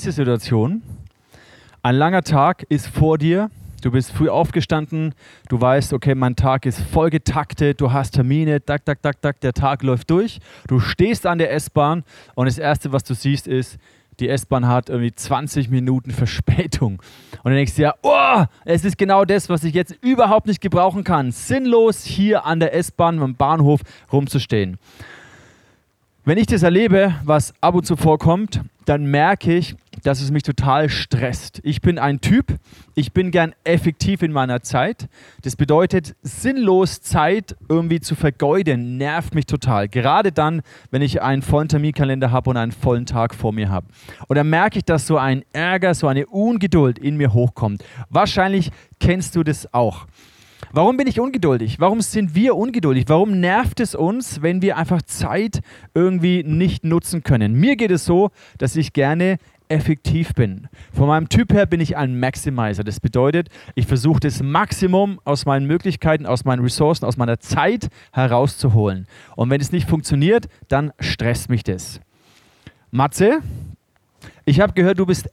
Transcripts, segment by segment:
diese Situation. Ein langer Tag ist vor dir. Du bist früh aufgestanden. Du weißt, okay, mein Tag ist voll getaktet. Du hast Termine. Tak, tak, tak, tak. Der Tag läuft durch. Du stehst an der S-Bahn und das Erste, was du siehst, ist, die S-Bahn hat irgendwie 20 Minuten Verspätung. Und dann denkst du ja, oh, es ist genau das, was ich jetzt überhaupt nicht gebrauchen kann. Sinnlos hier an der S-Bahn am Bahnhof rumzustehen. Wenn ich das erlebe, was ab und zu vorkommt, dann merke ich, dass es mich total stresst. Ich bin ein Typ, ich bin gern effektiv in meiner Zeit. Das bedeutet, sinnlos Zeit irgendwie zu vergeuden, nervt mich total. Gerade dann, wenn ich einen vollen Terminkalender habe und einen vollen Tag vor mir habe. Und dann merke ich, dass so ein Ärger, so eine Ungeduld in mir hochkommt. Wahrscheinlich kennst du das auch. Warum bin ich ungeduldig? Warum sind wir ungeduldig? Warum nervt es uns, wenn wir einfach Zeit irgendwie nicht nutzen können? Mir geht es so, dass ich gerne effektiv bin. Von meinem Typ her bin ich ein Maximizer. Das bedeutet, ich versuche das Maximum aus meinen Möglichkeiten, aus meinen Ressourcen, aus meiner Zeit herauszuholen. Und wenn es nicht funktioniert, dann stresst mich das. Matze, ich habe gehört, du bist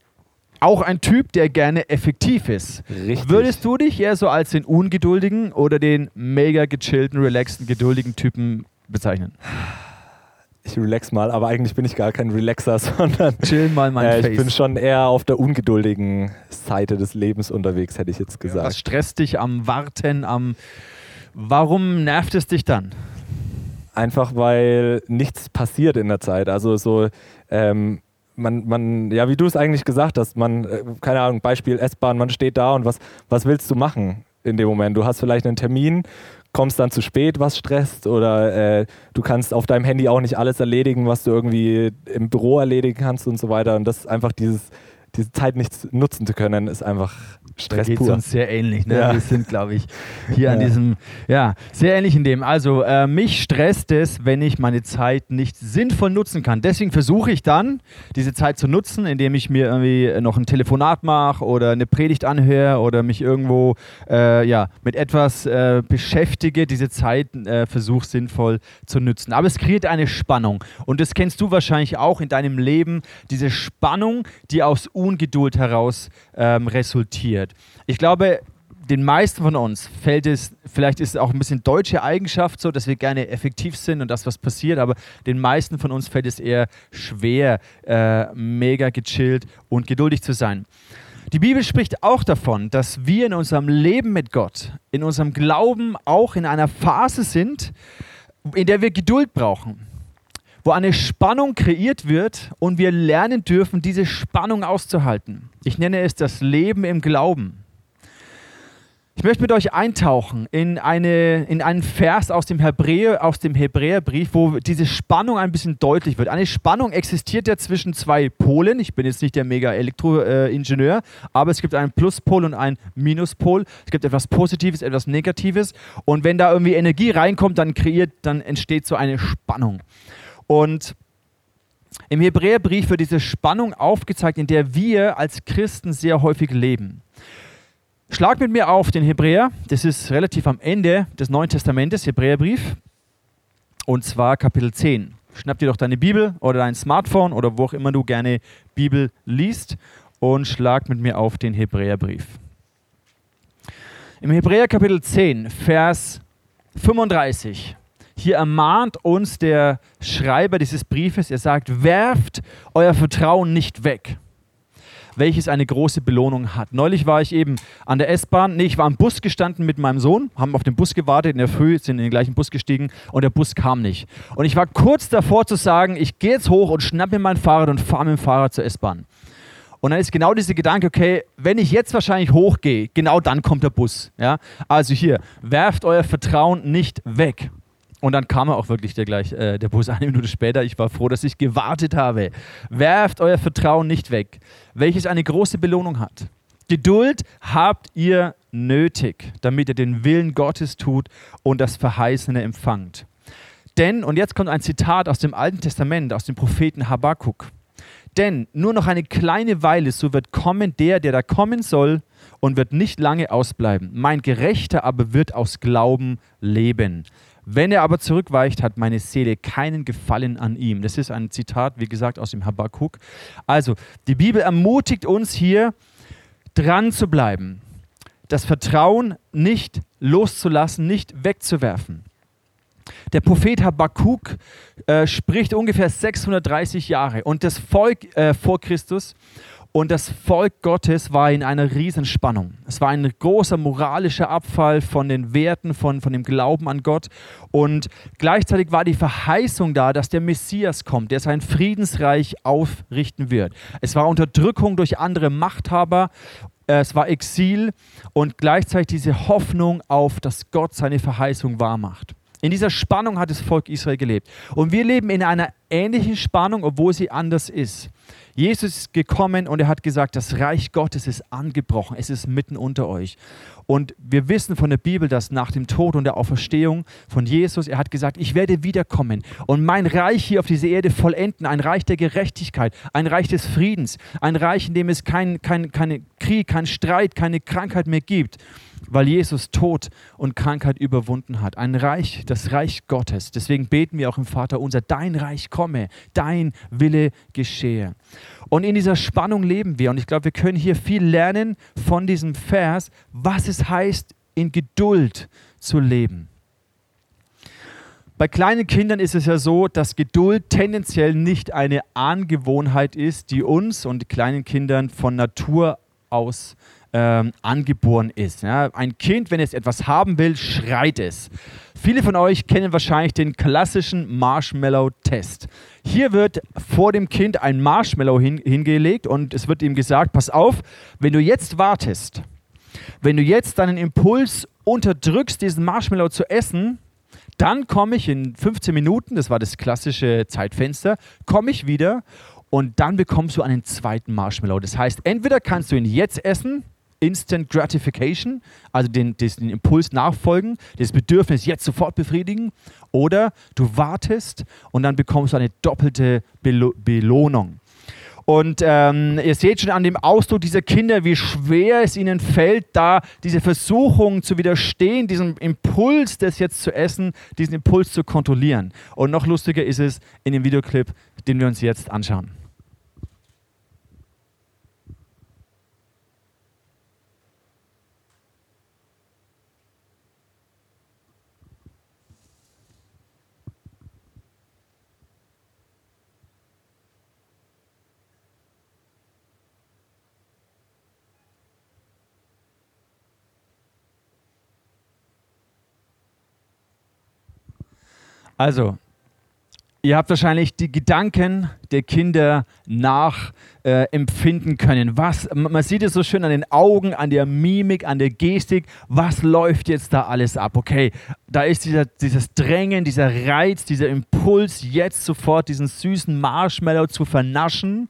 auch ein Typ, der gerne effektiv ist. Richtig. Würdest du dich eher so als den ungeduldigen oder den mega gechillten, relaxten, geduldigen Typen bezeichnen? Ich relax mal, aber eigentlich bin ich gar kein Relaxer, sondern Chill mal mein äh, Face. ich bin schon eher auf der ungeduldigen Seite des Lebens unterwegs, hätte ich jetzt gesagt. Was stresst dich am Warten, am... Warum nervt es dich dann? Einfach weil nichts passiert in der Zeit. Also so, ähm, man, man, ja, wie du es eigentlich gesagt hast, man, äh, keine Ahnung, Beispiel S-Bahn, man steht da und was, was willst du machen in dem Moment? Du hast vielleicht einen Termin, kommst dann zu spät, was stresst, oder äh, du kannst auf deinem Handy auch nicht alles erledigen, was du irgendwie im Büro erledigen kannst und so weiter. Und das ist einfach dieses, diese Zeit nicht nutzen zu können, ist einfach Da Stress geht es pur. uns sehr ähnlich. Ne? Ja. Wir sind, glaube ich, hier an Ja. diesem, ja, sehr ähnlich in dem. Also, äh, mich stresst es, wenn ich meine Zeit nicht sinnvoll nutzen kann. Deswegen versuche ich dann, diese Zeit zu nutzen, indem ich mir irgendwie noch ein Telefonat mache oder eine Predigt anhöre oder mich irgendwo äh, ja, mit etwas äh, beschäftige, diese Zeit äh, versuche sinnvoll zu nutzen. Aber es kreiert eine Spannung. Und das kennst du wahrscheinlich auch in deinem Leben, diese Spannung, die aus Ungeduld heraus ähm, resultiert. Ich glaube, den meisten von uns fällt es, vielleicht ist es auch ein bisschen deutsche Eigenschaft so, dass wir gerne effektiv sind und das, was passiert, aber den meisten von uns fällt es eher schwer, äh, mega gechillt und geduldig zu sein. Die Bibel spricht auch davon, dass wir in unserem Leben mit Gott, in unserem Glauben auch in einer Phase sind, in der wir Geduld brauchen, wo eine Spannung kreiert wird und wir lernen dürfen, diese Spannung auszuhalten. Ich nenne es das Leben im Glauben. Ich möchte mit euch eintauchen in, eine, in einen Vers aus dem, Hebräer, aus dem Hebräerbrief, wo diese Spannung ein bisschen deutlich wird. Eine Spannung existiert ja zwischen zwei Polen. Ich bin jetzt nicht der mega Elektroingenieur, aber es gibt einen Pluspol und einen Minuspol. Es gibt etwas Positives, etwas Negatives. Und wenn da irgendwie Energie reinkommt, dann kreiert, dann entsteht so eine Spannung. Und im Hebräerbrief wird diese Spannung aufgezeigt, in der wir als Christen sehr häufig leben. Schlag mit mir auf den Hebräer, das ist relativ am Ende des Neuen Testamentes, Hebräerbrief, und zwar Kapitel 10. Schnapp dir doch deine Bibel oder dein Smartphone oder wo auch immer du gerne Bibel liest und schlag mit mir auf den Hebräerbrief. Im Hebräer Kapitel 10, Vers 35. Hier ermahnt uns der Schreiber dieses Briefes, er sagt, werft euer Vertrauen nicht weg welches eine große Belohnung hat. Neulich war ich eben an der S-Bahn, nee, ich war am Bus gestanden mit meinem Sohn, haben auf den Bus gewartet, in der Früh sind in den gleichen Bus gestiegen und der Bus kam nicht. Und ich war kurz davor zu sagen, ich gehe jetzt hoch und schnapp mir mein Fahrrad und fahre mit dem Fahrrad zur S-Bahn. Und dann ist genau dieser Gedanke, okay, wenn ich jetzt wahrscheinlich hochgehe, genau dann kommt der Bus. Ja? Also hier, werft euer Vertrauen nicht weg. Und dann kam er auch wirklich der, gleich, äh, der Bus eine Minute später. Ich war froh, dass ich gewartet habe. Werft euer Vertrauen nicht weg, welches eine große Belohnung hat. Geduld habt ihr nötig, damit ihr den Willen Gottes tut und das Verheißene empfangt. Denn, und jetzt kommt ein Zitat aus dem Alten Testament, aus dem Propheten Habakkuk. Denn nur noch eine kleine Weile, so wird kommen der, der da kommen soll, und wird nicht lange ausbleiben. Mein Gerechter aber wird aus Glauben leben. Wenn er aber zurückweicht, hat meine Seele keinen Gefallen an ihm. Das ist ein Zitat, wie gesagt, aus dem Habakkuk. Also, die Bibel ermutigt uns hier, dran zu bleiben, das Vertrauen nicht loszulassen, nicht wegzuwerfen. Der Prophet Habakkuk äh, spricht ungefähr 630 Jahre und das Volk äh, vor Christus und das Volk Gottes war in einer Riesenspannung. Es war ein großer moralischer Abfall von den Werten, von, von dem Glauben an Gott. Und gleichzeitig war die Verheißung da, dass der Messias kommt, der sein Friedensreich aufrichten wird. Es war Unterdrückung durch andere Machthaber es war Exil und gleichzeitig diese Hoffnung auf, dass Gott seine Verheißung wahrmacht. In dieser Spannung hat das Volk Israel gelebt. Und wir leben in einer ähnlichen Spannung, obwohl sie anders ist. Jesus ist gekommen und er hat gesagt, das Reich Gottes ist angebrochen, es ist mitten unter euch. Und wir wissen von der Bibel, dass nach dem Tod und der Auferstehung von Jesus, er hat gesagt, ich werde wiederkommen und mein Reich hier auf dieser Erde vollenden, ein Reich der Gerechtigkeit, ein Reich des Friedens, ein Reich, in dem es keinen kein, kein Krieg, keinen Streit, keine Krankheit mehr gibt weil Jesus Tod und Krankheit überwunden hat. Ein Reich, das Reich Gottes. Deswegen beten wir auch im Vater unser, dein Reich komme, dein Wille geschehe. Und in dieser Spannung leben wir. Und ich glaube, wir können hier viel lernen von diesem Vers, was es heißt, in Geduld zu leben. Bei kleinen Kindern ist es ja so, dass Geduld tendenziell nicht eine Angewohnheit ist, die uns und kleinen Kindern von Natur aus ähm, angeboren ist. Ja? Ein Kind, wenn es etwas haben will, schreit es. Viele von euch kennen wahrscheinlich den klassischen Marshmallow-Test. Hier wird vor dem Kind ein Marshmallow hin, hingelegt und es wird ihm gesagt, pass auf, wenn du jetzt wartest, wenn du jetzt deinen Impuls unterdrückst, diesen Marshmallow zu essen, dann komme ich in 15 Minuten, das war das klassische Zeitfenster, komme ich wieder und dann bekommst du einen zweiten Marshmallow. Das heißt, entweder kannst du ihn jetzt essen Instant Gratification, also den, den Impuls nachfolgen, das Bedürfnis jetzt sofort befriedigen, oder du wartest und dann bekommst du eine doppelte Belo Belohnung. Und ähm, ihr seht schon an dem Ausdruck dieser Kinder, wie schwer es ihnen fällt, da diese Versuchung zu widerstehen, diesem Impuls, das jetzt zu essen, diesen Impuls zu kontrollieren. Und noch lustiger ist es in dem Videoclip, den wir uns jetzt anschauen. Also, ihr habt wahrscheinlich die Gedanken der Kinder nachempfinden äh, können. Was, man sieht es so schön an den Augen, an der Mimik, an der Gestik. Was läuft jetzt da alles ab? Okay, da ist dieser, dieses Drängen, dieser Reiz, dieser Impuls, jetzt sofort diesen süßen Marshmallow zu vernaschen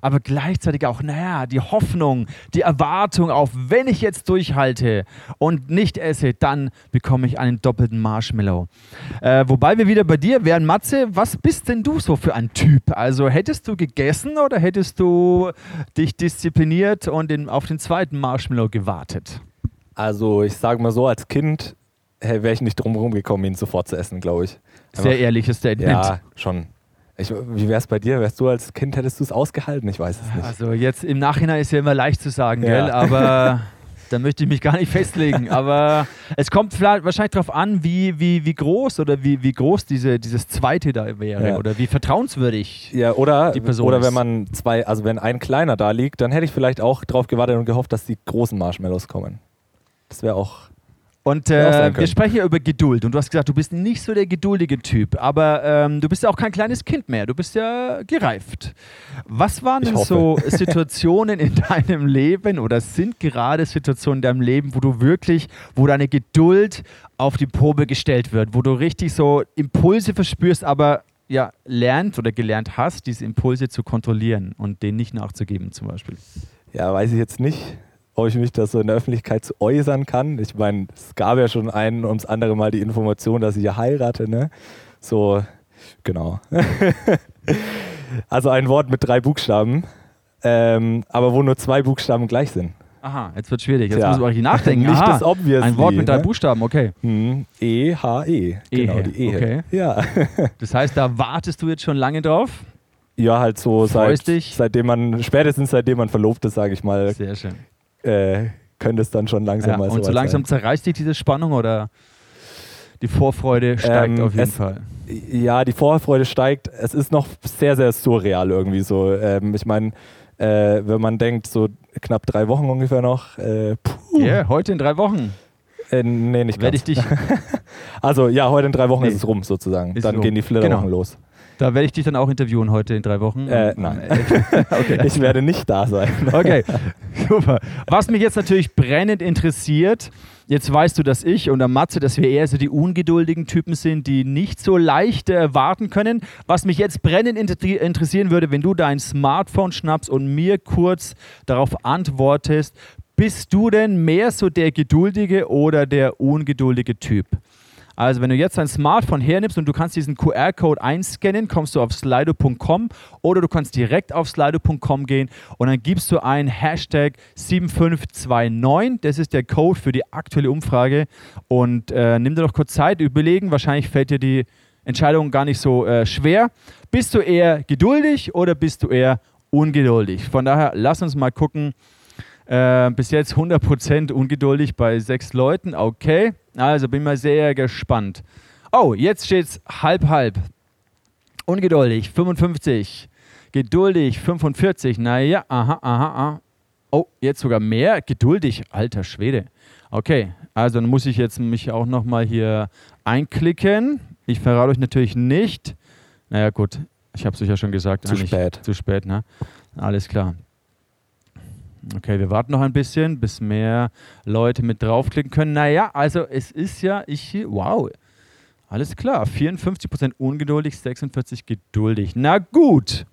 aber gleichzeitig auch, naja, die Hoffnung, die Erwartung auf, wenn ich jetzt durchhalte und nicht esse, dann bekomme ich einen doppelten Marshmallow. Äh, wobei wir wieder bei dir wären, Matze, was bist denn du so für ein Typ? Also hättest du gegessen oder hättest du dich diszipliniert und den, auf den zweiten Marshmallow gewartet? Also ich sage mal so, als Kind wäre ich nicht drum herum gekommen, ihn sofort zu essen, glaube ich. Einfach, Sehr ehrliches Statement. Ja, schon. Ich, wie wäre es bei dir? Wärst du als Kind, hättest du es ausgehalten? Ich weiß es nicht. Also jetzt im Nachhinein ist ja immer leicht zu sagen, ja. gell? aber da möchte ich mich gar nicht festlegen. Aber es kommt vielleicht wahrscheinlich darauf an, wie, wie, wie groß oder wie, wie groß diese, dieses zweite da wäre ja. oder wie vertrauenswürdig ja, oder, die Person Oder ist. wenn man zwei, also wenn ein kleiner da liegt, dann hätte ich vielleicht auch darauf gewartet und gehofft, dass die großen Marshmallows kommen. Das wäre auch und äh, wir sprechen ja über Geduld. Und du hast gesagt, du bist nicht so der geduldige Typ, aber ähm, du bist ja auch kein kleines Kind mehr. Du bist ja gereift. Was waren denn so Situationen in deinem Leben oder sind gerade Situationen in deinem Leben, wo du wirklich, wo deine Geduld auf die Probe gestellt wird, wo du richtig so Impulse verspürst, aber ja, lernt oder gelernt hast, diese Impulse zu kontrollieren und denen nicht nachzugeben, zum Beispiel? Ja, weiß ich jetzt nicht ob ich mich da so in der Öffentlichkeit zu äußern kann. Ich meine, es gab ja schon ein ums andere Mal die Information, dass ich ja heirate, ne? So, genau. also ein Wort mit drei Buchstaben, ähm, aber wo nur zwei Buchstaben gleich sind. Aha, jetzt wird schwierig. Jetzt Tja. muss man richtig nachdenken. Nicht Aha, das Obviously, Ein Wort mit drei ne? Buchstaben, okay. Hm, E-H-E. Genau, Ehe, die Ehe. okay. Ja. Das heißt, da wartest du jetzt schon lange drauf. ja, halt so seit, seitdem man, spätestens seitdem man verlobt ist, sage ich mal, Sehr schön. Äh, könnte es dann schon langsam Ja, mal und so langsam zerreißt dich diese Spannung oder die Vorfreude steigt Ähm, auf jeden es- Fall. sein. Ja, die Vorfreude steigt. Es ist noch sehr, sehr surreal irgendwie so. Ähm, ich meine, äh, wenn man denkt, so knapp drei Wochen ungefähr noch. Äh, puh, Ja, heute in drei Wochen äh, nee, nicht werde ganz. ich dich, Also ja, heute in drei Wochen Nee. ist es rum sozusagen. Ist dann rum. gehen die Flitterwochen Genau. los. Da werde ich dich dann auch interviewen heute in drei Wochen. Äh, nein. okay. Ich werde nicht da sein. Okay, super. Was mich jetzt natürlich brennend interessiert, jetzt weißt du, dass ich und der Matze, dass wir eher so die ungeduldigen Typen sind, die nicht so leicht äh, warten können. Was mich jetzt brennend inter- interessieren würde, wenn du dein Smartphone schnappst und mir kurz darauf antwortest, bist du denn mehr so der geduldige oder der ungeduldige Typ? Also wenn du jetzt dein Smartphone hernimmst und du kannst diesen QR-Code einscannen, kommst du auf slido.com oder du kannst direkt auf slido.com gehen und dann gibst du ein Hashtag 7529. Das ist der Code für die aktuelle Umfrage. Und äh, nimm dir doch kurz Zeit, überlegen. Wahrscheinlich fällt dir die Entscheidung gar nicht so äh, schwer. Bist du eher geduldig oder bist du eher ungeduldig? Von daher, lass uns mal gucken. Äh, bis jetzt 100% ungeduldig bei sechs Leuten. Okay, also bin mal sehr gespannt. Oh, jetzt steht's halb halb. Ungeduldig 55. Geduldig 45. Naja, aha, aha, aha. Oh, jetzt sogar mehr. Geduldig, alter Schwede. Okay, also dann muss ich jetzt mich auch nochmal hier einklicken. Ich verrate euch natürlich nicht. Naja, gut, ich habe es euch ja schon gesagt. Zu spät. Zu spät, ne? Alles klar. Okay, wir warten noch ein bisschen, bis mehr Leute mit draufklicken können. Naja, also es ist ja, ich, wow, alles klar. 54% ungeduldig, 46% geduldig. Na gut.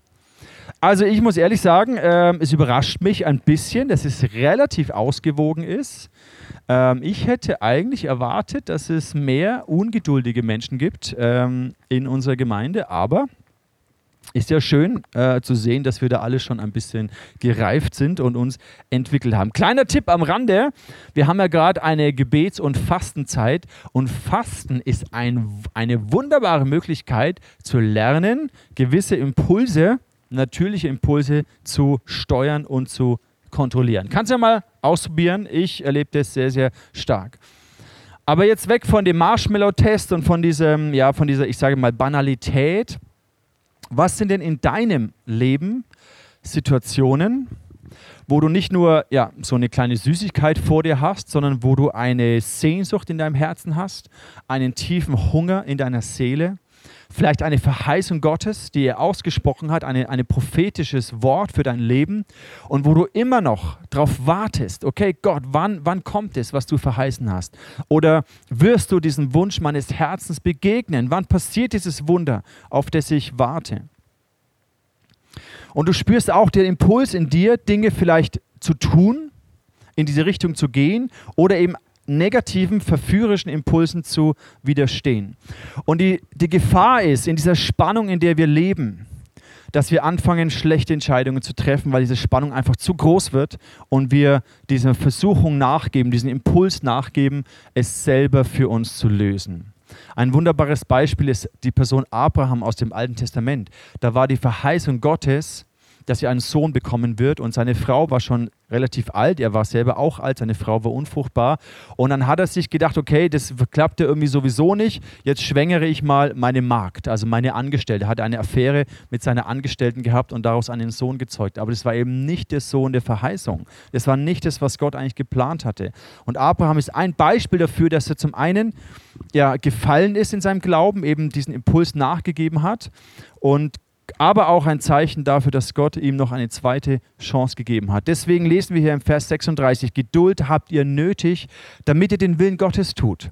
Also ich muss ehrlich sagen, ähm, es überrascht mich ein bisschen, dass es relativ ausgewogen ist. Ähm, ich hätte eigentlich erwartet, dass es mehr ungeduldige Menschen gibt ähm, in unserer Gemeinde, aber ist ja schön äh, zu sehen, dass wir da alle schon ein bisschen gereift sind und uns entwickelt haben. Kleiner Tipp am Rande: Wir haben ja gerade eine Gebets- und Fastenzeit und Fasten ist ein, eine wunderbare Möglichkeit zu lernen, gewisse Impulse, natürliche Impulse zu steuern und zu kontrollieren. Kannst ja mal ausprobieren. Ich erlebe das sehr, sehr stark. Aber jetzt weg von dem Marshmallow-Test und von diesem, ja, von dieser, ich sage mal, Banalität. Was sind denn in deinem Leben Situationen, wo du nicht nur ja, so eine kleine Süßigkeit vor dir hast, sondern wo du eine Sehnsucht in deinem Herzen hast, einen tiefen Hunger in deiner Seele, vielleicht eine Verheißung Gottes, die er ausgesprochen hat, ein eine prophetisches Wort für dein Leben und wo du immer noch darauf wartest, okay Gott, wann, wann kommt es, was du verheißen hast? Oder wirst du diesem Wunsch meines Herzens begegnen? Wann passiert dieses Wunder, auf das ich warte? Und du spürst auch den Impuls in dir, Dinge vielleicht zu tun, in diese Richtung zu gehen oder eben negativen, verführerischen Impulsen zu widerstehen. Und die, die Gefahr ist in dieser Spannung, in der wir leben, dass wir anfangen, schlechte Entscheidungen zu treffen, weil diese Spannung einfach zu groß wird und wir dieser Versuchung nachgeben, diesen Impuls nachgeben, es selber für uns zu lösen. Ein wunderbares Beispiel ist die Person Abraham aus dem Alten Testament. Da war die Verheißung Gottes, dass er einen Sohn bekommen wird und seine Frau war schon relativ alt, er war selber auch alt, seine Frau war unfruchtbar. Und dann hat er sich gedacht, okay, das klappte irgendwie sowieso nicht, jetzt schwängere ich mal meine Magd, also meine Angestellte, Er hat eine Affäre mit seiner Angestellten gehabt und daraus einen Sohn gezeugt, aber das war eben nicht der Sohn der Verheißung, das war nicht das, was Gott eigentlich geplant hatte. Und Abraham ist ein Beispiel dafür, dass er zum einen ja, gefallen ist in seinem Glauben, eben diesen Impuls nachgegeben hat. Und aber auch ein Zeichen dafür, dass Gott ihm noch eine zweite Chance gegeben hat. Deswegen lesen wir hier im Vers 36, Geduld habt ihr nötig, damit ihr den Willen Gottes tut.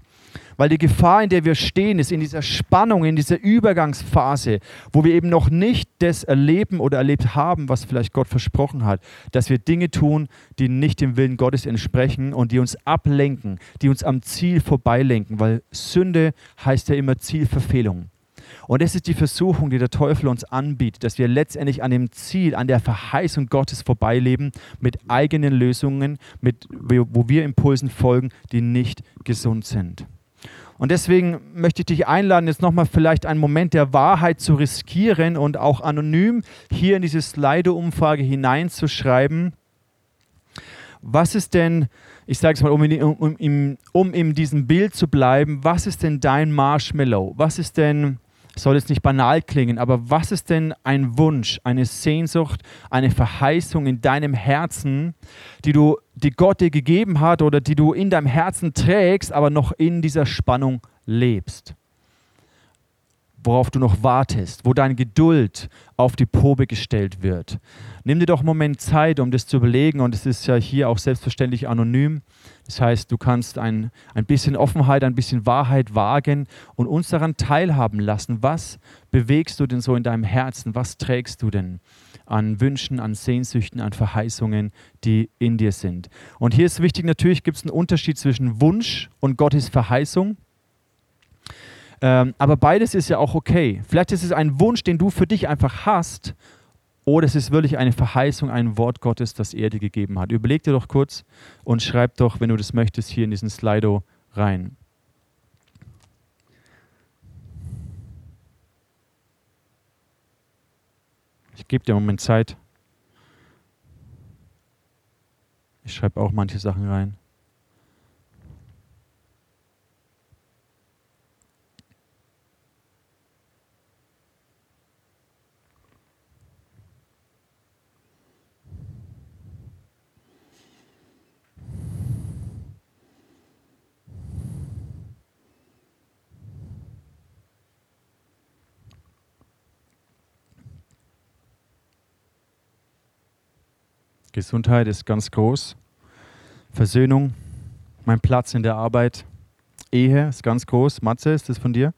Weil die Gefahr, in der wir stehen, ist in dieser Spannung, in dieser Übergangsphase, wo wir eben noch nicht das erleben oder erlebt haben, was vielleicht Gott versprochen hat, dass wir Dinge tun, die nicht dem Willen Gottes entsprechen und die uns ablenken, die uns am Ziel vorbeilenken, weil Sünde heißt ja immer Zielverfehlung. Und das ist die Versuchung, die der Teufel uns anbietet, dass wir letztendlich an dem Ziel, an der Verheißung Gottes vorbeileben, mit eigenen Lösungen, mit, wo wir Impulsen folgen, die nicht gesund sind. Und deswegen möchte ich dich einladen, jetzt nochmal vielleicht einen Moment der Wahrheit zu riskieren und auch anonym hier in diese Slido-Umfrage hineinzuschreiben. Was ist denn, ich sage es mal, um in, um, um in diesem Bild zu bleiben, was ist denn dein Marshmallow? Was ist denn soll jetzt nicht banal klingen, aber was ist denn ein Wunsch, eine Sehnsucht, eine Verheißung in deinem Herzen, die du, die Gott dir gegeben hat oder die du in deinem Herzen trägst, aber noch in dieser Spannung lebst? Worauf du noch wartest, wo deine Geduld auf die Probe gestellt wird. Nimm dir doch einen Moment Zeit, um das zu überlegen und es ist ja hier auch selbstverständlich anonym. Das heißt, du kannst ein, ein bisschen Offenheit, ein bisschen Wahrheit wagen und uns daran teilhaben lassen. Was bewegst du denn so in deinem Herzen? Was trägst du denn an Wünschen, an Sehnsüchten, an Verheißungen, die in dir sind? Und hier ist wichtig, natürlich gibt es einen Unterschied zwischen Wunsch und Gottes Verheißung. Ähm, aber beides ist ja auch okay. Vielleicht ist es ein Wunsch, den du für dich einfach hast, oder es ist wirklich eine Verheißung, ein Wort Gottes, das er dir gegeben hat. Überleg dir doch kurz und schreib doch, wenn du das möchtest, hier in diesen Slido rein. Ich gebe dir einen Moment Zeit. Ich schreibe auch manche Sachen rein. Gesundheit ist ganz groß. Versöhnung, mein Platz in der Arbeit. Ehe ist ganz groß. Matze, ist das von dir?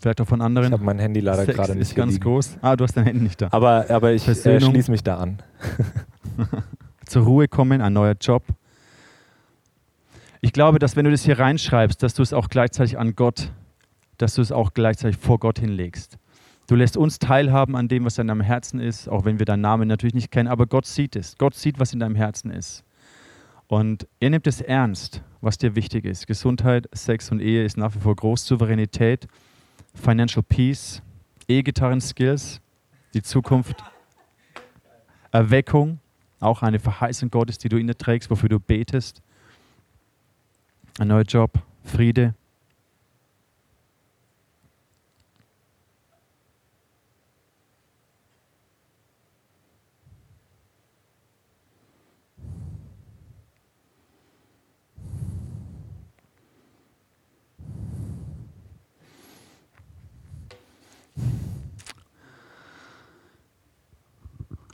Vielleicht auch von anderen. Ich habe mein Handy leider gerade nicht. Ist ganz liegen. groß. Ah, du hast dein Handy nicht da. Aber, aber ich äh, schließe mich da an. Zur Ruhe kommen, ein neuer Job. Ich glaube, dass wenn du das hier reinschreibst, dass du es auch gleichzeitig an Gott, dass du es auch gleichzeitig vor Gott hinlegst. Du lässt uns teilhaben an dem, was in deinem Herzen ist, auch wenn wir deinen Namen natürlich nicht kennen, aber Gott sieht es. Gott sieht, was in deinem Herzen ist. Und er nimmt es ernst, was dir wichtig ist. Gesundheit, Sex und Ehe ist nach wie vor groß. Souveränität, Financial Peace, E-Gitarren-Skills, die Zukunft, Erweckung, auch eine Verheißung Gottes, die du in dir trägst, wofür du betest. Ein neuer Job, Friede,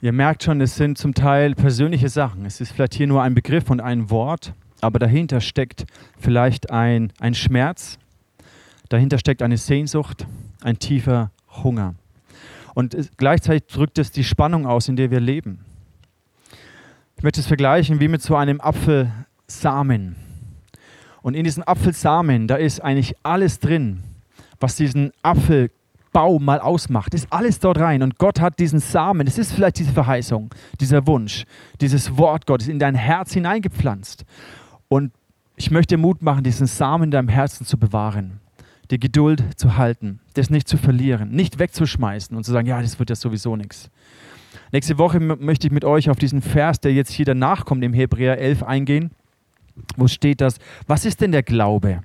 Ihr merkt schon, es sind zum Teil persönliche Sachen. Es ist vielleicht hier nur ein Begriff und ein Wort, aber dahinter steckt vielleicht ein, ein Schmerz, dahinter steckt eine Sehnsucht, ein tiefer Hunger. Und gleichzeitig drückt es die Spannung aus, in der wir leben. Ich möchte es vergleichen wie mit so einem Apfelsamen. Und in diesem Apfelsamen, da ist eigentlich alles drin, was diesen Apfel Baum mal ausmacht, ist alles dort rein. Und Gott hat diesen Samen, es ist vielleicht diese Verheißung, dieser Wunsch, dieses Wort Gottes in dein Herz hineingepflanzt. Und ich möchte Mut machen, diesen Samen in deinem Herzen zu bewahren, die Geduld zu halten, das nicht zu verlieren, nicht wegzuschmeißen und zu sagen, ja, das wird ja sowieso nichts. Nächste Woche möchte ich mit euch auf diesen Vers, der jetzt hier danach kommt, im Hebräer 11 eingehen, wo steht das, was ist denn der Glaube?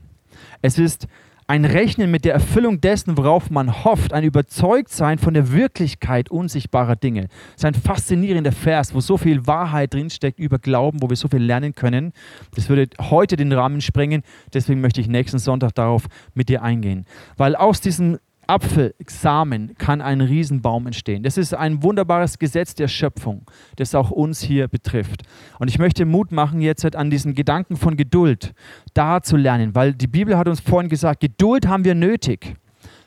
Es ist ein Rechnen mit der Erfüllung dessen, worauf man hofft, ein Überzeugtsein von der Wirklichkeit unsichtbarer Dinge. Das ist ein faszinierender Vers, wo so viel Wahrheit drinsteckt über Glauben, wo wir so viel lernen können. Das würde heute den Rahmen sprengen, deswegen möchte ich nächsten Sonntag darauf mit dir eingehen. Weil aus diesem Apfelsamen kann ein Riesenbaum entstehen. Das ist ein wunderbares Gesetz der Schöpfung, das auch uns hier betrifft. Und ich möchte Mut machen, jetzt an diesen Gedanken von Geduld da zu lernen, weil die Bibel hat uns vorhin gesagt, Geduld haben wir nötig,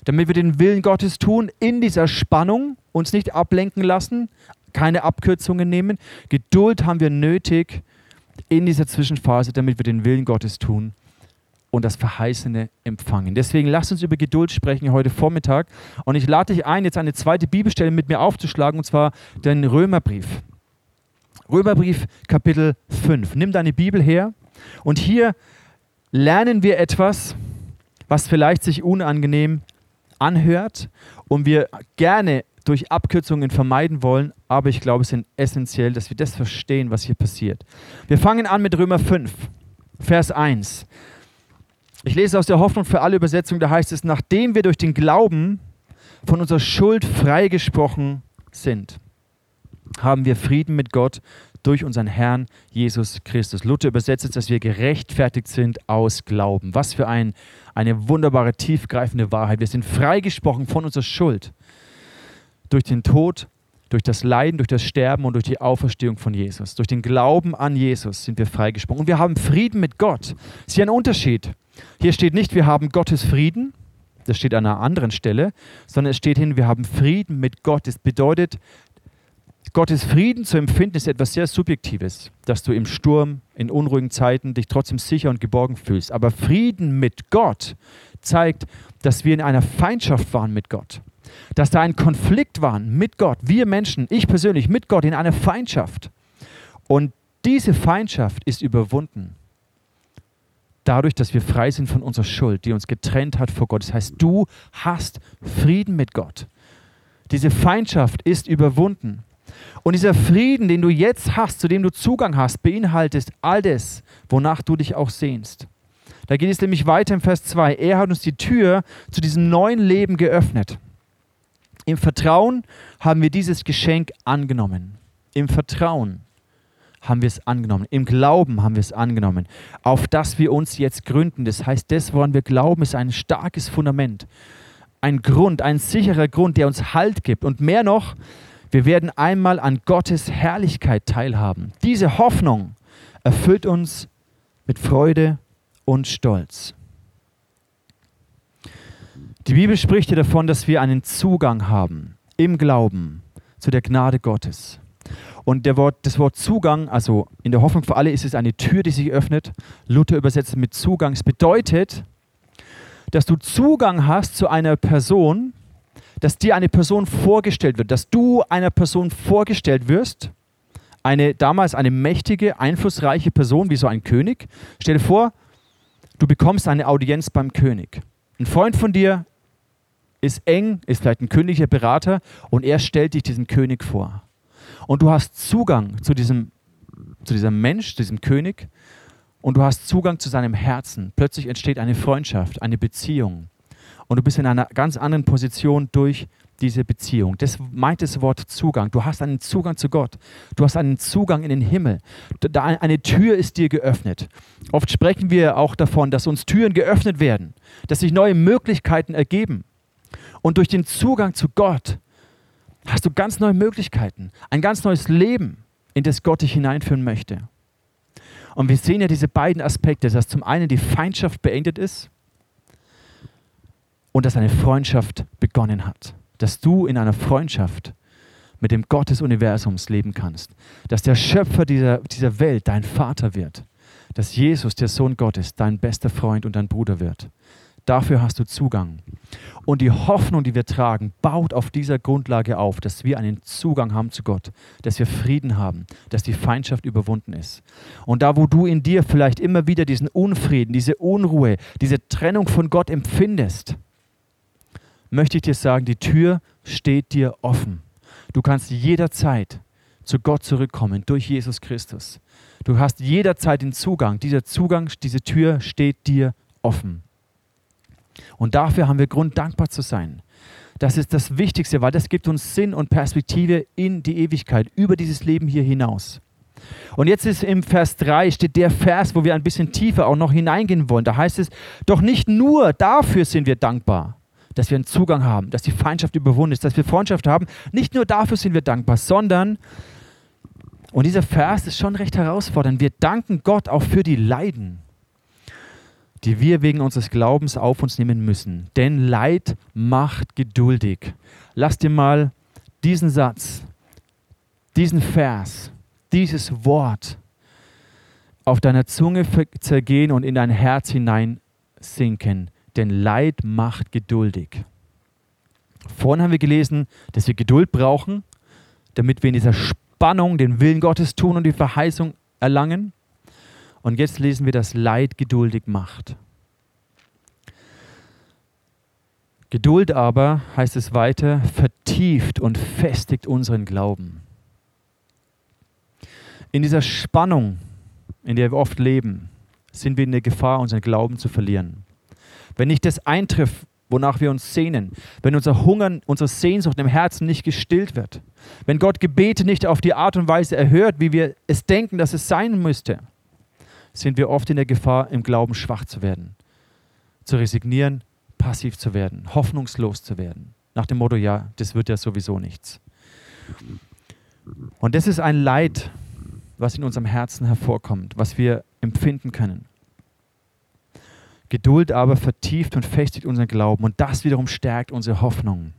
damit wir den Willen Gottes tun, in dieser Spannung uns nicht ablenken lassen, keine Abkürzungen nehmen. Geduld haben wir nötig in dieser Zwischenphase, damit wir den Willen Gottes tun und das Verheißene empfangen. Deswegen lasst uns über Geduld sprechen heute Vormittag. Und ich lade dich ein, jetzt eine zweite Bibelstelle mit mir aufzuschlagen, und zwar den Römerbrief. Römerbrief Kapitel 5. Nimm deine Bibel her und hier lernen wir etwas, was vielleicht sich unangenehm anhört und wir gerne durch Abkürzungen vermeiden wollen, aber ich glaube, es ist essentiell, dass wir das verstehen, was hier passiert. Wir fangen an mit Römer 5, Vers 1. Ich lese aus der Hoffnung für alle Übersetzungen, da heißt es, nachdem wir durch den Glauben von unserer Schuld freigesprochen sind, haben wir Frieden mit Gott durch unseren Herrn Jesus Christus. Luther übersetzt es, dass wir gerechtfertigt sind aus Glauben. Was für ein, eine wunderbare, tiefgreifende Wahrheit. Wir sind freigesprochen von unserer Schuld durch den Tod, durch das Leiden, durch das Sterben und durch die Auferstehung von Jesus. Durch den Glauben an Jesus sind wir freigesprochen. Und wir haben Frieden mit Gott. Das ist hier ein Unterschied. Hier steht nicht, wir haben Gottes Frieden, das steht an einer anderen Stelle, sondern es steht hin, wir haben Frieden mit Gott. Das bedeutet, Gottes Frieden zu empfinden ist etwas sehr Subjektives, dass du im Sturm, in unruhigen Zeiten dich trotzdem sicher und geborgen fühlst. Aber Frieden mit Gott zeigt, dass wir in einer Feindschaft waren mit Gott. Dass da ein Konflikt war mit Gott, wir Menschen, ich persönlich mit Gott in einer Feindschaft. Und diese Feindschaft ist überwunden. Dadurch, dass wir frei sind von unserer Schuld, die uns getrennt hat vor Gott. Das heißt, du hast Frieden mit Gott. Diese Feindschaft ist überwunden. Und dieser Frieden, den du jetzt hast, zu dem du Zugang hast, beinhaltet all das, wonach du dich auch sehnst. Da geht es nämlich weiter im Vers 2. Er hat uns die Tür zu diesem neuen Leben geöffnet. Im Vertrauen haben wir dieses Geschenk angenommen. Im Vertrauen haben wir es angenommen. Im Glauben haben wir es angenommen, auf das wir uns jetzt gründen. Das heißt, das, woran wir glauben, ist ein starkes Fundament. Ein Grund, ein sicherer Grund, der uns Halt gibt. Und mehr noch, wir werden einmal an Gottes Herrlichkeit teilhaben. Diese Hoffnung erfüllt uns mit Freude und Stolz. Die Bibel spricht ja davon, dass wir einen Zugang haben im Glauben zu der Gnade Gottes. Und der Wort, das Wort Zugang, also in der Hoffnung für alle ist es eine Tür, die sich öffnet. Luther übersetzt mit Zugang. Es bedeutet, dass du Zugang hast zu einer Person, dass dir eine Person vorgestellt wird, dass du einer Person vorgestellt wirst, eine damals eine mächtige, einflussreiche Person wie so ein König. Stell dir vor, du bekommst eine Audienz beim König. Ein Freund von dir ist eng, ist vielleicht ein königlicher Berater und er stellt dich diesem König vor. Und du hast Zugang zu diesem, zu diesem Mensch, diesem König und du hast Zugang zu seinem Herzen. Plötzlich entsteht eine Freundschaft, eine Beziehung und du bist in einer ganz anderen Position durch diese Beziehung. Das meint das Wort Zugang. Du hast einen Zugang zu Gott. Du hast einen Zugang in den Himmel. Eine Tür ist dir geöffnet. Oft sprechen wir auch davon, dass uns Türen geöffnet werden, dass sich neue Möglichkeiten ergeben. Und durch den Zugang zu Gott hast du ganz neue Möglichkeiten, ein ganz neues Leben, in das Gott dich hineinführen möchte. Und wir sehen ja diese beiden Aspekte, dass zum einen die Feindschaft beendet ist und dass eine Freundschaft begonnen hat. Dass du in einer Freundschaft mit dem Gott des Universums leben kannst. Dass der Schöpfer dieser, dieser Welt dein Vater wird. Dass Jesus, der Sohn Gottes, dein bester Freund und dein Bruder wird. Dafür hast du Zugang. Und die Hoffnung, die wir tragen, baut auf dieser Grundlage auf, dass wir einen Zugang haben zu Gott, dass wir Frieden haben, dass die Feindschaft überwunden ist. Und da, wo du in dir vielleicht immer wieder diesen Unfrieden, diese Unruhe, diese Trennung von Gott empfindest, möchte ich dir sagen, die Tür steht dir offen. Du kannst jederzeit zu Gott zurückkommen durch Jesus Christus. Du hast jederzeit den Zugang. Dieser Zugang, diese Tür steht dir offen. Und dafür haben wir Grund, dankbar zu sein. Das ist das Wichtigste, weil das gibt uns Sinn und Perspektive in die Ewigkeit, über dieses Leben hier hinaus. Und jetzt ist im Vers 3 steht der Vers, wo wir ein bisschen tiefer auch noch hineingehen wollen. Da heißt es, doch nicht nur dafür sind wir dankbar, dass wir einen Zugang haben, dass die Feindschaft überwunden ist, dass wir Freundschaft haben. Nicht nur dafür sind wir dankbar, sondern, und dieser Vers ist schon recht herausfordernd, wir danken Gott auch für die Leiden, die wir wegen unseres Glaubens auf uns nehmen müssen. Denn Leid macht geduldig. Lass dir mal diesen Satz, diesen Vers, dieses Wort auf deiner Zunge zergehen und in dein Herz hinein sinken, denn Leid macht geduldig. Vorhin haben wir gelesen, dass wir Geduld brauchen, damit wir in dieser Spannung den Willen Gottes tun und die Verheißung erlangen. Und jetzt lesen wir, dass Leid geduldig macht. Geduld aber, heißt es weiter, vertieft und festigt unseren Glauben. In dieser Spannung, in der wir oft leben, sind wir in der Gefahr, unseren Glauben zu verlieren. Wenn nicht das eintrifft, wonach wir uns sehnen, wenn unser Hunger, unsere Sehnsucht im Herzen nicht gestillt wird, wenn Gott Gebete nicht auf die Art und Weise erhört, wie wir es denken, dass es sein müsste, sind wir oft in der Gefahr, im Glauben schwach zu werden, zu resignieren, passiv zu werden, hoffnungslos zu werden. Nach dem Motto, ja, das wird ja sowieso nichts. Und das ist ein Leid, was in unserem Herzen hervorkommt, was wir empfinden können. Geduld aber vertieft und festigt unseren Glauben und das wiederum stärkt unsere Hoffnung.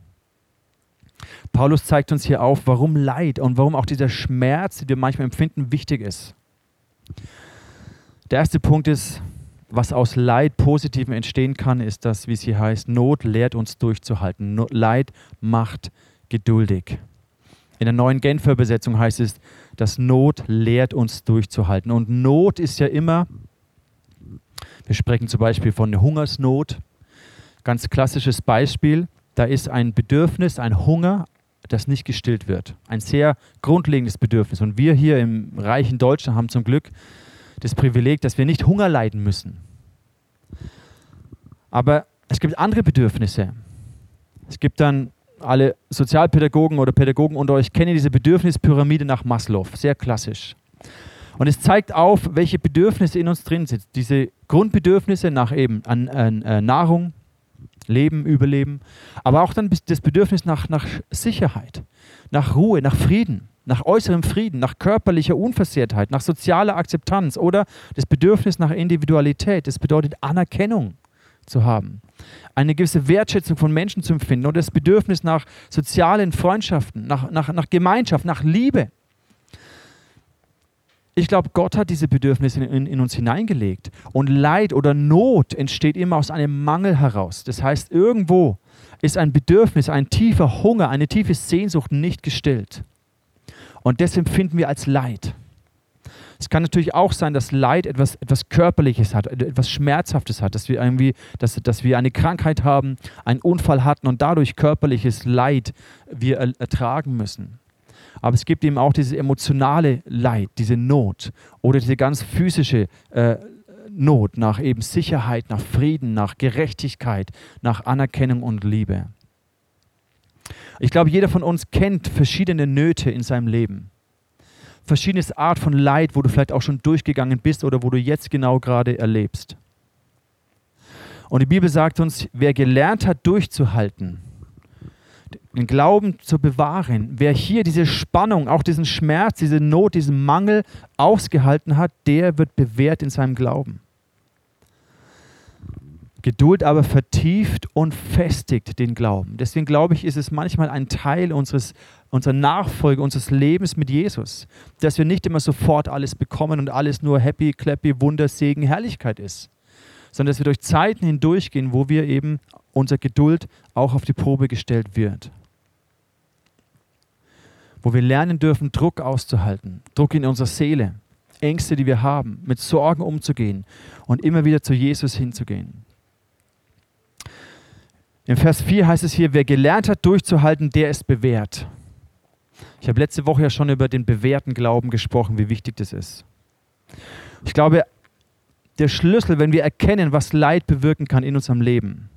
Paulus zeigt uns hier auf, warum Leid und warum auch dieser Schmerz, den wir manchmal empfinden, wichtig ist. Der erste Punkt ist, was aus Leid Positivem entstehen kann, ist das, wie es hier heißt, Not lehrt uns durchzuhalten. Leid macht geduldig. In der neuen Genfer Übersetzung heißt es, dass Not lehrt uns durchzuhalten. Und Not ist ja immer, wir sprechen zum Beispiel von Hungersnot, ganz klassisches Beispiel, da ist ein Bedürfnis, ein Hunger, das nicht gestillt wird. Ein sehr grundlegendes Bedürfnis. Und wir hier im reichen Deutschland haben zum Glück das Privileg, dass wir nicht Hunger leiden müssen. Aber es gibt andere Bedürfnisse. Es gibt dann alle Sozialpädagogen oder Pädagogen unter euch kennen diese Bedürfnispyramide nach Maslow, sehr klassisch. Und es zeigt auf, welche Bedürfnisse in uns drin sind. Diese Grundbedürfnisse nach eben an, an äh, Nahrung, Leben, Überleben, aber auch dann das Bedürfnis nach, nach Sicherheit, nach Ruhe, nach Frieden nach äußerem Frieden, nach körperlicher Unversehrtheit, nach sozialer Akzeptanz oder das Bedürfnis nach Individualität. Das bedeutet Anerkennung zu haben, eine gewisse Wertschätzung von Menschen zu empfinden und das Bedürfnis nach sozialen Freundschaften, nach, nach, nach Gemeinschaft, nach Liebe. Ich glaube, Gott hat diese Bedürfnisse in, in, uns hineingelegt. Und Leid oder Not entsteht immer aus einem Mangel heraus. Das heißt, irgendwo ist ein Bedürfnis, ein tiefer Hunger, eine tiefe Sehnsucht nicht gestillt. Und das empfinden wir als Leid. Es kann natürlich auch sein, dass Leid etwas, etwas Körperliches hat, etwas Schmerzhaftes hat, dass wir irgendwie, dass, dass wir eine Krankheit haben, einen Unfall hatten und dadurch körperliches Leid wir ertragen müssen. Aber es gibt eben auch dieses emotionale Leid, diese Not oder diese ganz physische äh, Not nach eben Sicherheit, nach Frieden, nach Gerechtigkeit, nach Anerkennung und Liebe. Ich glaube, jeder von uns kennt verschiedene Nöte in seinem Leben. Verschiedenes Art von Leid, wo du vielleicht auch schon durchgegangen bist oder wo du jetzt genau gerade erlebst. Und die Bibel sagt uns, wer gelernt hat, durchzuhalten, den Glauben zu bewahren, wer hier diese Spannung, auch diesen Schmerz, diese Not, diesen Mangel ausgehalten hat, der wird bewährt in seinem Glauben. Geduld aber vertieft und festigt den Glauben. Deswegen glaube ich, ist es manchmal ein Teil unseres, unserer Nachfolge, unseres Lebens mit Jesus, dass wir nicht immer sofort alles bekommen und alles nur happy, clappy, Wunder, Segen, Herrlichkeit ist, sondern dass wir durch Zeiten hindurchgehen, wo wir eben unsere Geduld auch auf die Probe gestellt wird. Wo wir lernen dürfen, Druck auszuhalten, Druck in unserer Seele, Ängste, die wir haben, mit Sorgen umzugehen und immer wieder zu Jesus hinzugehen. Im Vers 4 heißt es hier, wer gelernt hat durchzuhalten, der ist bewährt. Ich habe letzte Woche ja schon über den bewährten Glauben gesprochen, wie wichtig das ist. Ich glaube, der Schlüssel, wenn wir erkennen, was Leid bewirken kann in unserem Leben,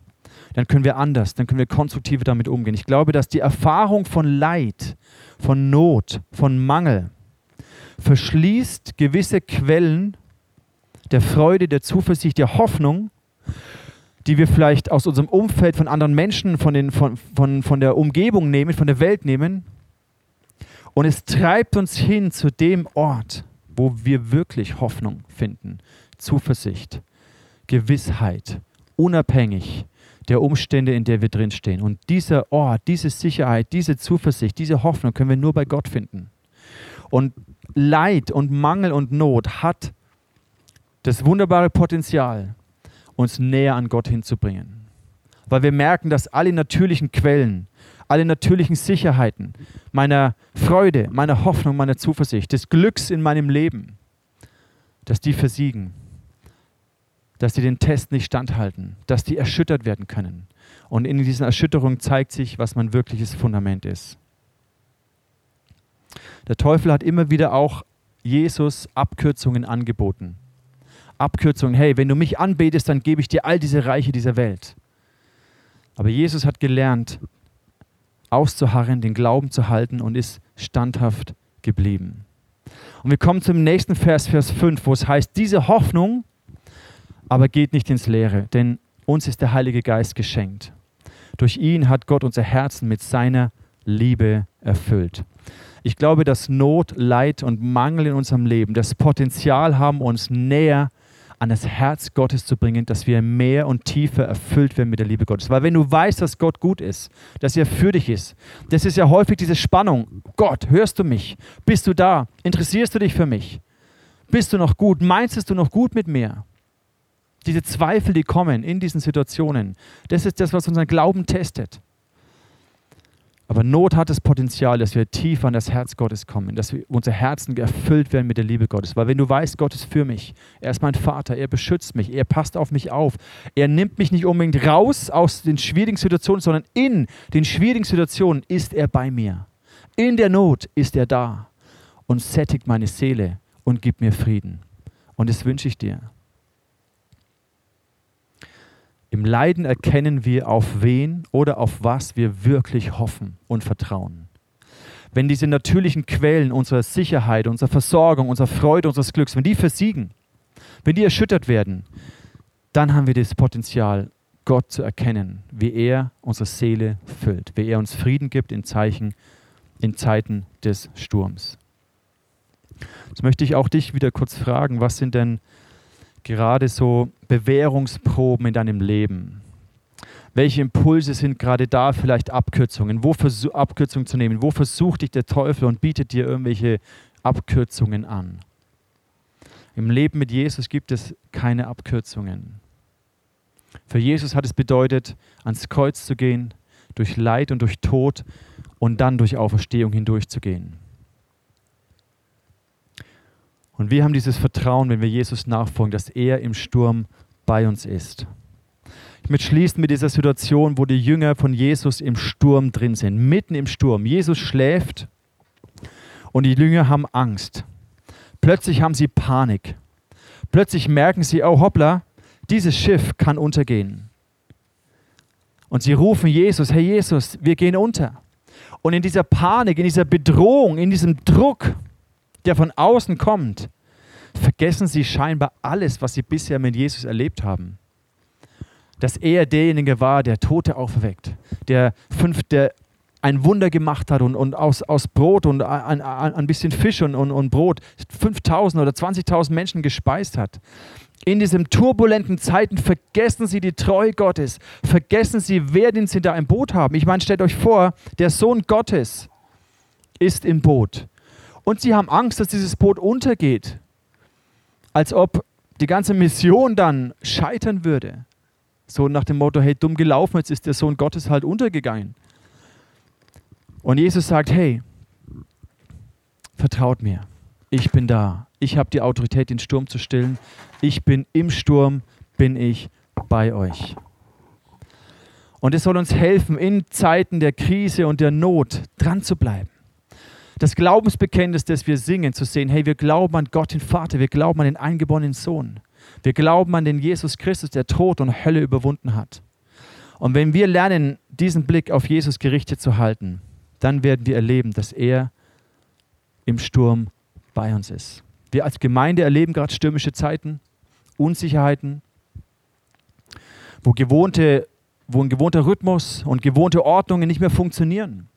dann können wir anders, dann können wir konstruktiver damit umgehen. Ich glaube, dass die Erfahrung von Leid, von Not, von Mangel verschließt gewisse Quellen der Freude, der Zuversicht, der Hoffnung die wir vielleicht aus unserem Umfeld von anderen Menschen, von, den, von, von, von der Umgebung nehmen, von der Welt nehmen. Und es treibt uns hin zu dem Ort, wo wir wirklich Hoffnung finden, Zuversicht, Gewissheit, unabhängig der Umstände, in der wir drinstehen. Und dieser Ort, diese Sicherheit, diese Zuversicht, diese Hoffnung können wir nur bei Gott finden. Und Leid und Mangel und Not hat das wunderbare Potenzial, uns näher an Gott hinzubringen. Weil wir merken, dass alle natürlichen Quellen, alle natürlichen Sicherheiten meiner Freude, meiner Hoffnung, meiner Zuversicht, des Glücks in meinem Leben, dass die versiegen, dass die den Test nicht standhalten, dass die erschüttert werden können. Und in dieser Erschütterung zeigt sich, was mein wirkliches Fundament ist. Der Teufel hat immer wieder auch Jesus Abkürzungen angeboten. Abkürzungen, hey, wenn du mich anbetest, dann gebe ich dir all diese Reiche dieser Welt. Aber Jesus hat gelernt, auszuharren, den Glauben zu halten und ist standhaft geblieben. Und wir kommen zum nächsten Vers, Vers 5, wo es heißt, diese Hoffnung aber geht nicht ins Leere, denn uns ist der Heilige Geist geschenkt. Durch ihn hat Gott unser Herzen mit seiner Liebe erfüllt. Ich glaube, dass Not, Leid und Mangel in unserem Leben das Potenzial haben, uns näher an das Herz Gottes zu bringen, dass wir mehr und tiefer erfüllt werden mit der Liebe Gottes. Weil wenn du weißt, dass Gott gut ist, dass er für dich ist, das ist ja häufig diese Spannung. Gott, hörst du mich? Bist du da? Interessierst du dich für mich? Bist du noch gut? Meinst du noch gut mit mir? Diese Zweifel, die kommen in diesen Situationen, das ist das, was unseren Glauben testet. Aber Not hat das Potenzial, dass wir tiefer an das Herz Gottes kommen, dass wir, unser Herzen erfüllt werden mit der Liebe Gottes. Weil wenn du weißt, Gott ist für mich, er ist mein Vater, er beschützt mich, er passt auf mich auf, er nimmt mich nicht unbedingt raus aus den schwierigen Situationen, sondern in den schwierigen Situationen ist er bei mir. In der Not ist er da und sättigt meine Seele und gibt mir Frieden. Und das wünsche ich dir. Im Leiden erkennen wir, auf wen oder auf was wir wirklich hoffen und vertrauen. Wenn diese natürlichen Quellen unserer Sicherheit, unserer Versorgung, unserer Freude, unseres Glücks, wenn die versiegen, wenn die erschüttert werden, dann haben wir das Potenzial, Gott zu erkennen, wie er unsere Seele füllt, wie er uns Frieden gibt in Zeichen, in Zeiten des Sturms. Jetzt möchte ich auch dich wieder kurz fragen, was sind denn gerade so Bewährungsproben in deinem Leben? Welche Impulse sind gerade da, vielleicht Abkürzungen? Wo Abkürzungen zu nehmen? Wo versucht dich der Teufel und bietet dir irgendwelche Abkürzungen an? Im Leben mit Jesus gibt es keine Abkürzungen. Für Jesus hat es bedeutet, ans Kreuz zu gehen, durch Leid und durch Tod und dann durch Auferstehung hindurchzugehen. Und wir haben dieses Vertrauen, wenn wir Jesus nachfolgen, dass er im Sturm bei uns ist. Ich möchte schließen mit dieser Situation, wo die Jünger von Jesus im Sturm drin sind, mitten im Sturm. Jesus schläft und die Jünger haben Angst. Plötzlich haben sie Panik. Plötzlich merken sie, oh hoppla, dieses Schiff kann untergehen. Und sie rufen Jesus, Herr Jesus, wir gehen unter. Und in dieser Panik, in dieser Bedrohung, in diesem Druck, der von außen kommt, vergessen sie scheinbar alles, was sie bisher mit Jesus erlebt haben. Dass er derjenige war, der Tote auferweckt, der, fünf, der ein Wunder gemacht hat und, und aus, aus Brot und ein, ein, ein bisschen Fisch und, und, und Brot 5000 oder 20.000 Menschen gespeist hat. In diesen turbulenten Zeiten vergessen sie die Treue Gottes, vergessen sie, wer den sie da im Boot haben. Ich meine, stellt euch vor, der Sohn Gottes ist im Boot und sie haben Angst, dass dieses Boot untergeht. Als ob die ganze Mission dann scheitern würde. So nach dem Motto, hey, dumm gelaufen, jetzt ist der Sohn Gottes halt untergegangen. Und Jesus sagt, hey, vertraut mir, ich bin da. Ich habe die Autorität, den Sturm zu stillen. Ich bin im Sturm, bin ich bei euch. Und es soll uns helfen, in Zeiten der Krise und der Not dran zu bleiben das Glaubensbekenntnis, das wir singen, zu sehen, hey, wir glauben an Gott den Vater, wir glauben an den eingeborenen Sohn. Wir glauben an den Jesus Christus, der Tod und Hölle überwunden hat. Und wenn wir lernen, diesen Blick auf Jesus gerichtet zu halten, dann werden wir erleben, dass er im Sturm bei uns ist. Wir als Gemeinde erleben gerade stürmische Zeiten, Unsicherheiten, wo, gewohnte, wo ein gewohnter Rhythmus und gewohnte Ordnungen nicht mehr funktionieren.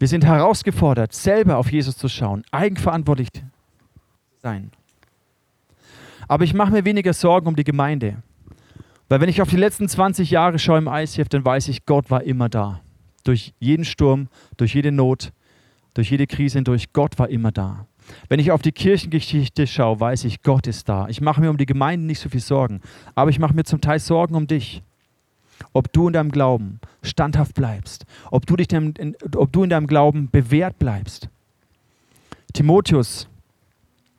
Wir sind herausgefordert, selber auf Jesus zu schauen, eigenverantwortlich zu sein. Aber ich mache mir weniger Sorgen um die Gemeinde. Weil wenn ich auf die letzten 20 Jahre schaue im ICF, dann weiß ich, Gott war immer da. Durch jeden Sturm, durch jede Not, durch jede Krise hindurch, Gott war immer da. Wenn ich auf die Kirchengeschichte schaue, weiß ich, Gott ist da. Ich mache mir um die Gemeinde nicht so viel Sorgen, aber ich mache mir zum Teil Sorgen um dich. Ob du in deinem Glauben standhaft bleibst, ob du, dich in, ob du in deinem Glauben bewährt bleibst. Timotheus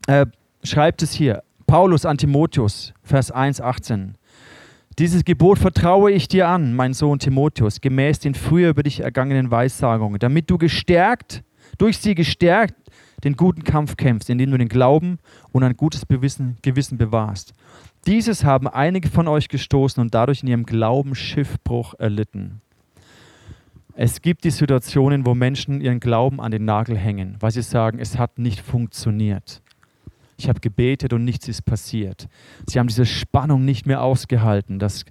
äh, schreibt es hier, Paulus an Timotheus, Vers 1, 18. Dieses Gebot vertraue ich dir an, mein Sohn Timotheus, gemäß den früher über dich ergangenen Weissagungen, damit du gestärkt, durch sie gestärkt den guten Kampf kämpfst, indem du den Glauben und ein gutes Gewissen, Gewissen bewahrst. Dieses haben einige von euch gestoßen und dadurch in ihrem Glauben Schiffbruch erlitten. Es gibt die Situationen, wo Menschen ihren Glauben an den Nagel hängen, weil sie sagen, es hat nicht funktioniert. Ich habe gebetet und nichts ist passiert. Sie haben diese Spannung nicht mehr ausgehalten, dass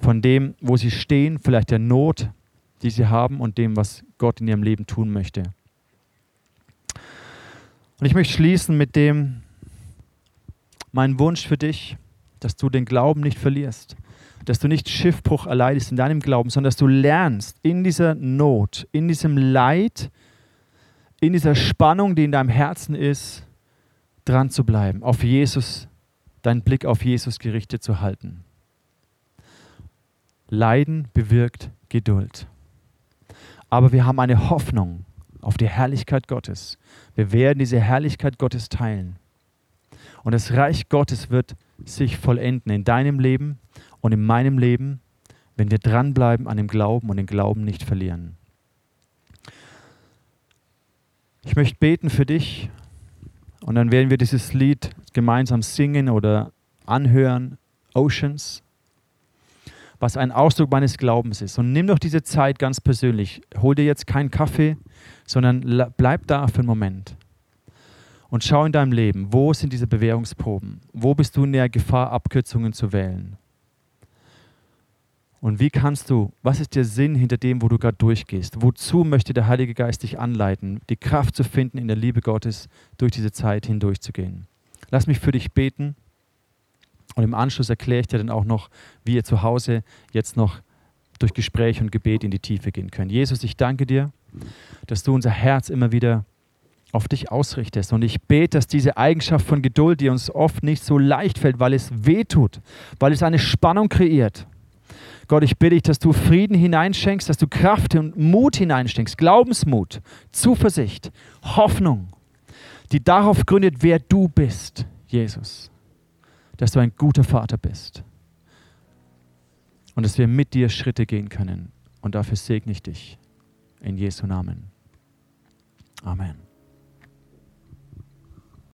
von dem, wo sie stehen, vielleicht der Not, die sie haben und dem, was Gott in ihrem Leben tun möchte. Und ich möchte schließen mit dem, mein Wunsch für dich, dass du den Glauben nicht verlierst, dass du nicht Schiffbruch erleidest in deinem Glauben, sondern dass du lernst in dieser Not, in diesem Leid, in dieser Spannung, die in deinem Herzen ist, dran zu bleiben, auf Jesus, deinen Blick auf Jesus gerichtet zu halten. Leiden bewirkt Geduld. Aber wir haben eine Hoffnung auf die Herrlichkeit Gottes. Wir werden diese Herrlichkeit Gottes teilen. Und das Reich Gottes wird sich vollenden in deinem Leben und in meinem Leben, wenn wir dranbleiben an dem Glauben und den Glauben nicht verlieren. Ich möchte beten für dich und dann werden wir dieses Lied gemeinsam singen oder anhören, Oceans, was ein Ausdruck meines Glaubens ist. Und nimm doch diese Zeit ganz persönlich. Hol dir jetzt keinen Kaffee, sondern bleib da für einen Moment. Und schau in deinem Leben, wo sind diese Bewährungsproben? Wo bist du in der Gefahr, Abkürzungen zu wählen? Und wie kannst du, was ist der Sinn hinter dem, wo du gerade durchgehst? Wozu möchte der Heilige Geist dich anleiten, die Kraft zu finden, in der Liebe Gottes durch diese Zeit hindurchzugehen? Lass mich für dich beten und im Anschluss erkläre ich dir dann auch noch, wie ihr zu Hause jetzt noch durch Gespräch und Gebet in die Tiefe gehen könnt. Jesus, ich danke dir, dass du unser Herz immer wieder auf dich ausrichtest. Und ich bete, dass diese Eigenschaft von Geduld, die uns oft nicht so leicht fällt, weil es weh tut, weil es eine Spannung kreiert, Gott, ich bitte dich, dass du Frieden hineinschenkst, dass du Kraft und Mut hineinschenkst, Glaubensmut, Zuversicht, Hoffnung, die darauf gründet, wer du bist, Jesus. Dass du ein guter Vater bist. Und dass wir mit dir Schritte gehen können. Und dafür segne ich dich. In Jesu Namen. Amen.